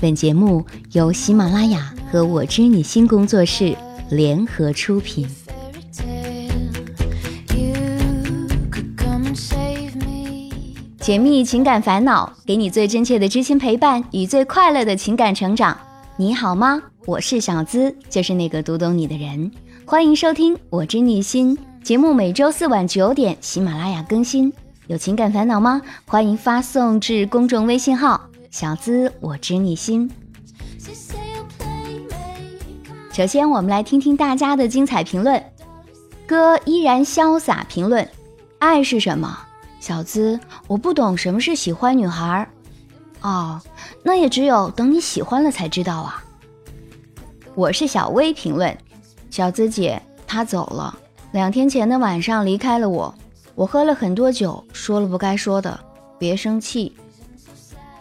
本节目由喜马拉雅和我知你心工作室联合出品。解密情感烦恼，给你最真切的知心陪伴与最快乐的情感成长。你好吗？我是小资，就是那个读懂你的人。欢迎收听《我知你心》节目，每周四晚九点喜马拉雅更新。有情感烦恼吗？欢迎发送至公众微信号。小资，我知你心。首先，我们来听听大家的精彩评论。哥依然潇洒评论：爱是什么？小资，我不懂什么是喜欢女孩儿。哦，那也只有等你喜欢了才知道啊。我是小薇评论：小资姐，她走了，两天前的晚上离开了我。我喝了很多酒，说了不该说的，别生气。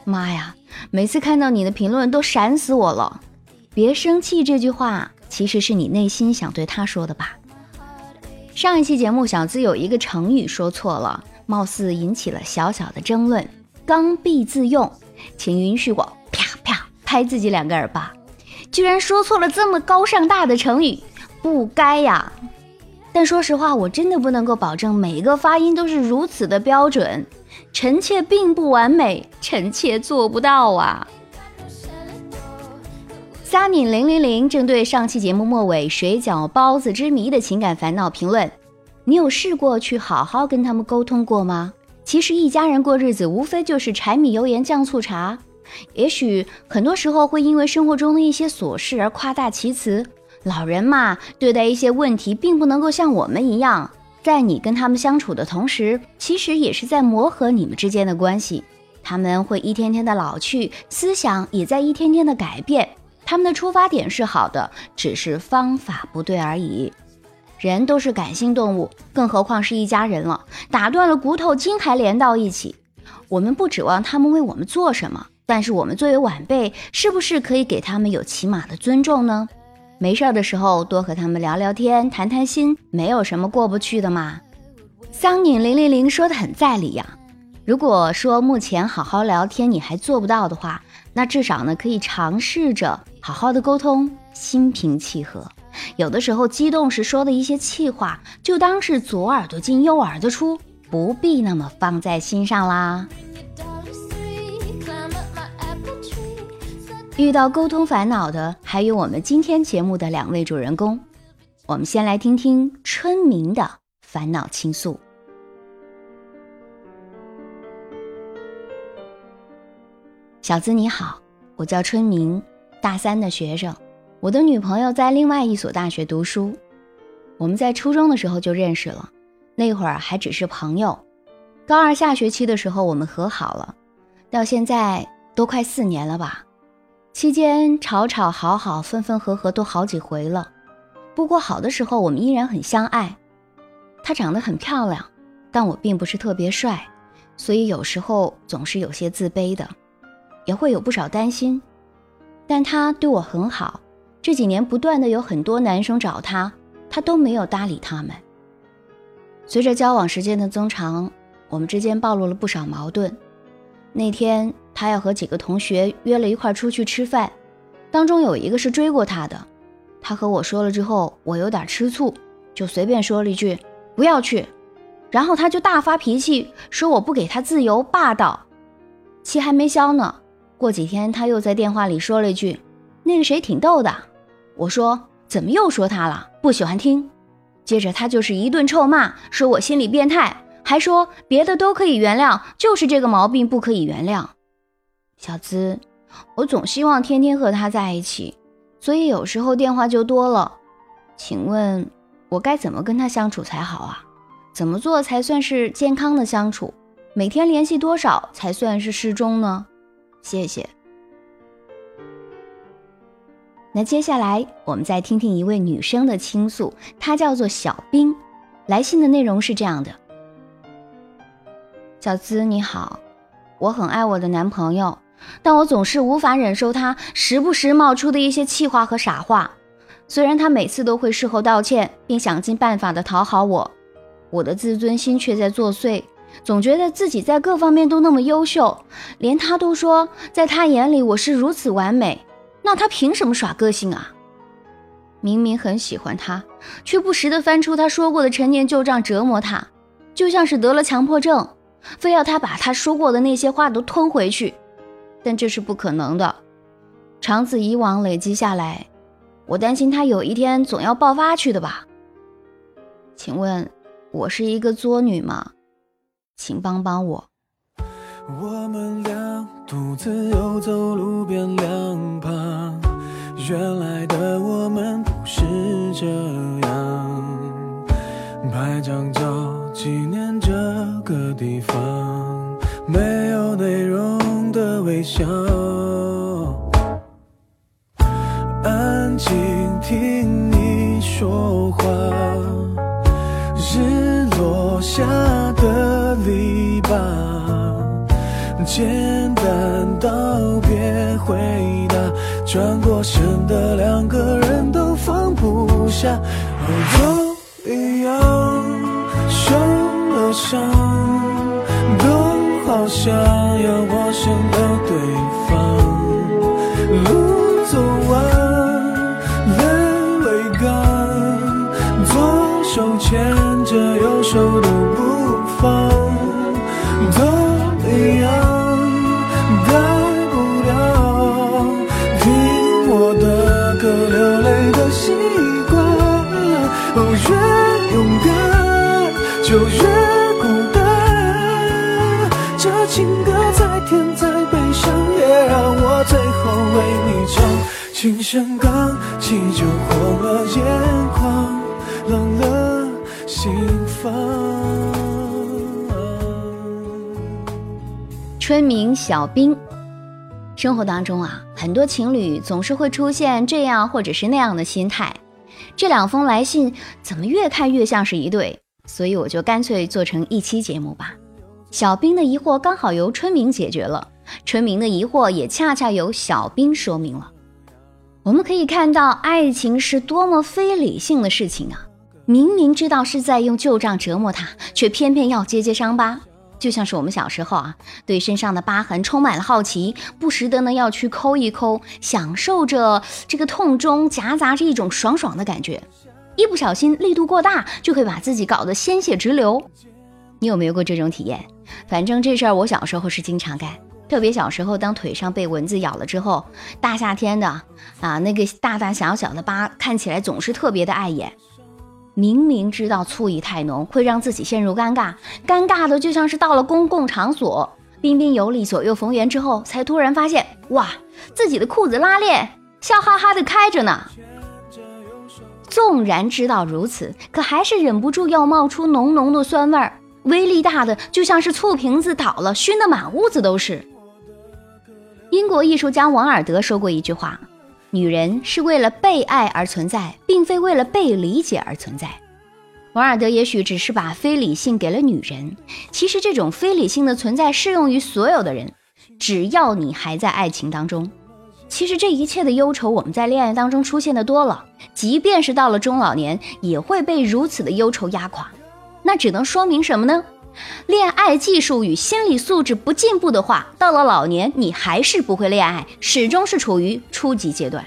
妈呀！每次看到你的评论都闪死我了。别生气，这句话其实是你内心想对他说的吧？上一期节目，小资有一个成语说错了，貌似引起了小小的争论。刚愎自用，请允许我啪啪拍自己两个耳巴。居然说错了这么高尚大的成语，不该呀！但说实话，我真的不能够保证每一个发音都是如此的标准。臣妾并不完美，臣妾做不到啊。撒你零零零正对上期节目末尾水饺包子之谜的情感烦恼评论：你有试过去好好跟他们沟通过吗？其实一家人过日子，无非就是柴米油盐酱醋茶。也许很多时候会因为生活中的一些琐事而夸大其词。老人嘛，对待一些问题，并不能够像我们一样。在你跟他们相处的同时，其实也是在磨合你们之间的关系。他们会一天天的老去，思想也在一天天的改变。他们的出发点是好的，只是方法不对而已。人都是感性动物，更何况是一家人了，打断了骨头，筋还连到一起。我们不指望他们为我们做什么，但是我们作为晚辈，是不是可以给他们有起码的尊重呢？没事儿的时候，多和他们聊聊天，谈谈心，没有什么过不去的嘛。桑宁零零零说的很在理呀。如果说目前好好聊天你还做不到的话，那至少呢可以尝试着好好的沟通，心平气和。有的时候激动时说的一些气话，就当是左耳朵进右耳朵出，不必那么放在心上啦。遇到沟通烦恼的，还有我们今天节目的两位主人公。我们先来听听春明的烦恼倾诉。小资你好，我叫春明，大三的学生。我的女朋友在另外一所大学读书。我们在初中的时候就认识了，那会儿还只是朋友。高二下学期的时候，我们和好了，到现在都快四年了吧。期间吵吵好好分分合合都好几回了，不过好的时候我们依然很相爱。她长得很漂亮，但我并不是特别帅，所以有时候总是有些自卑的，也会有不少担心。但她对我很好，这几年不断的有很多男生找她，她都没有搭理他们。随着交往时间的增长，我们之间暴露了不少矛盾。那天。他要和几个同学约了一块出去吃饭，当中有一个是追过他的。他和我说了之后，我有点吃醋，就随便说了一句“不要去”，然后他就大发脾气，说我不给他自由，霸道。气还没消呢，过几天他又在电话里说了一句“那个谁挺逗的”，我说怎么又说他了，不喜欢听。接着他就是一顿臭骂，说我心理变态，还说别的都可以原谅，就是这个毛病不可以原谅。小资，我总希望天天和他在一起，所以有时候电话就多了。请问，我该怎么跟他相处才好啊？怎么做才算是健康的相处？每天联系多少才算是适中呢？谢谢。那接下来我们再听听一位女生的倾诉，她叫做小冰。来信的内容是这样的：小资你好，我很爱我的男朋友。但我总是无法忍受他时不时冒出的一些气话和傻话，虽然他每次都会事后道歉，并想尽办法的讨好我，我的自尊心却在作祟。总觉得自己在各方面都那么优秀，连他都说在他眼里我是如此完美，那他凭什么耍个性啊？明明很喜欢他，却不时的翻出他说过的陈年旧账折磨他，就像是得了强迫症，非要他把他说过的那些话都吞回去。但这是不可能的，长此以往累积下来，我担心他有一天总要爆发去的吧？请问，我是一个作女吗？请帮帮我。我们俩独自游走路边两旁，原来的我们不是这样。拍张照纪念这个地方，没有内容的微笑。安静听你说话，日落下的篱笆，简单道别回答，转过身的两个人都放不下，都一样，受了伤，好想要陌生的对方，路走完，泪未干，左手牵着右手都不放，都一样，改不了听我的歌流泪的习惯。哦，越勇敢就越琴声刚起就红了眼眶，冷了心房。春明小兵，生活当中啊，很多情侣总是会出现这样或者是那样的心态。这两封来信怎么越看越像是一对？所以我就干脆做成一期节目吧。小兵的疑惑刚好由春明解决了，春明的疑惑也恰恰由小兵说明了。我们可以看到，爱情是多么非理性的事情啊！明明知道是在用旧账折磨他，却偏偏要揭揭伤疤。就像是我们小时候啊，对身上的疤痕充满了好奇，不时的呢要去抠一抠，享受着这个痛中夹杂着一种爽爽的感觉。一不小心力度过大，就会把自己搞得鲜血直流。你有没有过这种体验？反正这事儿我小时候是经常干，特别小时候当腿上被蚊子咬了之后，大夏天的啊，那个大大小小的疤看起来总是特别的碍眼。明明知道醋意太浓会让自己陷入尴尬，尴尬的就像是到了公共场所，彬彬有礼左右逢源之后，才突然发现，哇，自己的裤子拉链笑哈哈的开着呢。纵然知道如此，可还是忍不住要冒出浓浓的酸味儿，威力大的就像是醋瓶子倒了，熏得满屋子都是。英国艺术家王尔德说过一句话。女人是为了被爱而存在，并非为了被理解而存在。王尔德也许只是把非理性给了女人，其实这种非理性的存在适用于所有的人，只要你还在爱情当中。其实这一切的忧愁，我们在恋爱当中出现的多了，即便是到了中老年，也会被如此的忧愁压垮。那只能说明什么呢？恋爱技术与心理素质不进步的话，到了老年你还是不会恋爱，始终是处于初级阶段。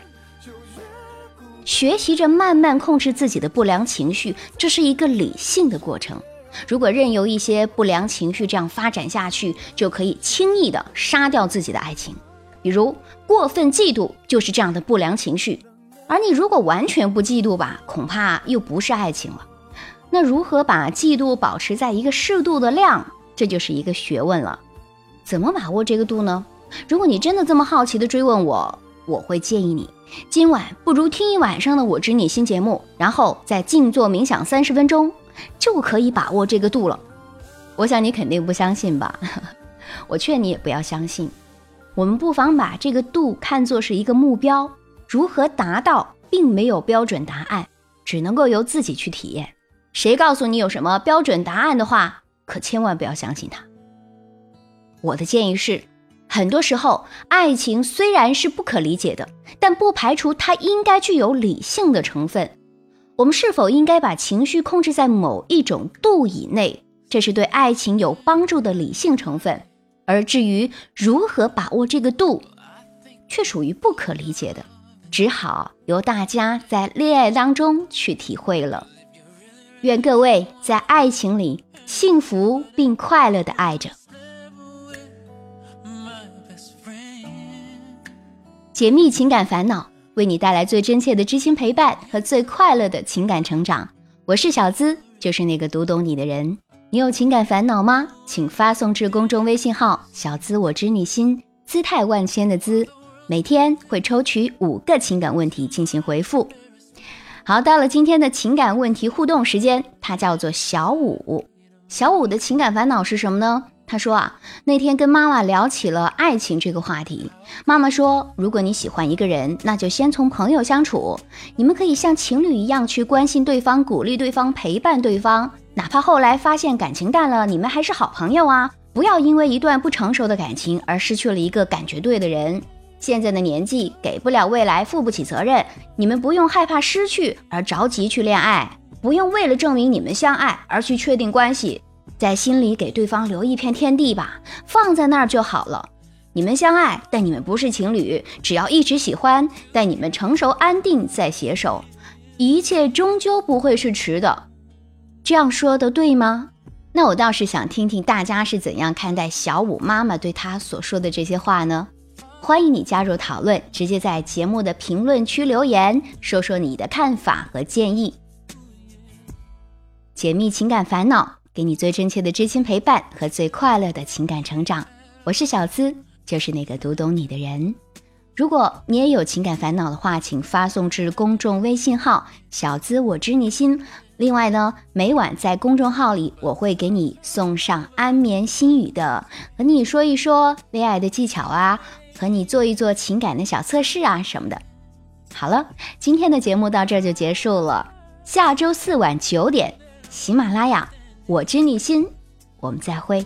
学习着慢慢控制自己的不良情绪，这是一个理性的过程。如果任由一些不良情绪这样发展下去，就可以轻易的杀掉自己的爱情。比如过分嫉妒就是这样的不良情绪，而你如果完全不嫉妒吧，恐怕又不是爱情了。那如何把嫉妒保持在一个适度的量，这就是一个学问了。怎么把握这个度呢？如果你真的这么好奇的追问我，我会建议你今晚不如听一晚上的《我知你》新节目，然后再静坐冥想三十分钟，就可以把握这个度了。我想你肯定不相信吧？我劝你也不要相信。我们不妨把这个度看作是一个目标，如何达到，并没有标准答案，只能够由自己去体验。谁告诉你有什么标准答案的话，可千万不要相信他。我的建议是，很多时候爱情虽然是不可理解的，但不排除它应该具有理性的成分。我们是否应该把情绪控制在某一种度以内，这是对爱情有帮助的理性成分。而至于如何把握这个度，却属于不可理解的，只好由大家在恋爱当中去体会了。愿各位在爱情里幸福并快乐的爱着。解密情感烦恼，为你带来最真切的知心陪伴和最快乐的情感成长。我是小资，就是那个读懂你的人。你有情感烦恼吗？请发送至公众微信号“小资我知你心”，姿态万千的“资”。每天会抽取五个情感问题进行回复。好，到了今天的情感问题互动时间，它叫做小五。小五的情感烦恼是什么呢？他说啊，那天跟妈妈聊起了爱情这个话题。妈妈说，如果你喜欢一个人，那就先从朋友相处，你们可以像情侣一样去关心对方、鼓励对方、陪伴对方。哪怕后来发现感情淡了，你们还是好朋友啊！不要因为一段不成熟的感情而失去了一个感觉对的人。现在的年纪给不了未来，负不起责任。你们不用害怕失去而着急去恋爱，不用为了证明你们相爱而去确定关系，在心里给对方留一片天地吧，放在那儿就好了。你们相爱，但你们不是情侣。只要一直喜欢，待你们成熟安定再携手，一切终究不会是迟的。这样说的对吗？那我倒是想听听大家是怎样看待小五妈妈对她所说的这些话呢？欢迎你加入讨论，直接在节目的评论区留言，说说你的看法和建议。解密情感烦恼，给你最真切的知心陪伴和最快乐的情感成长。我是小资，就是那个读懂你的人。如果你也有情感烦恼的话，请发送至公众微信号“小资我知你心”。另外呢，每晚在公众号里，我会给你送上安眠心语的，和你说一说恋爱的技巧啊，和你做一做情感的小测试啊什么的。好了，今天的节目到这就结束了。下周四晚九点，喜马拉雅，我知你心，我们再会。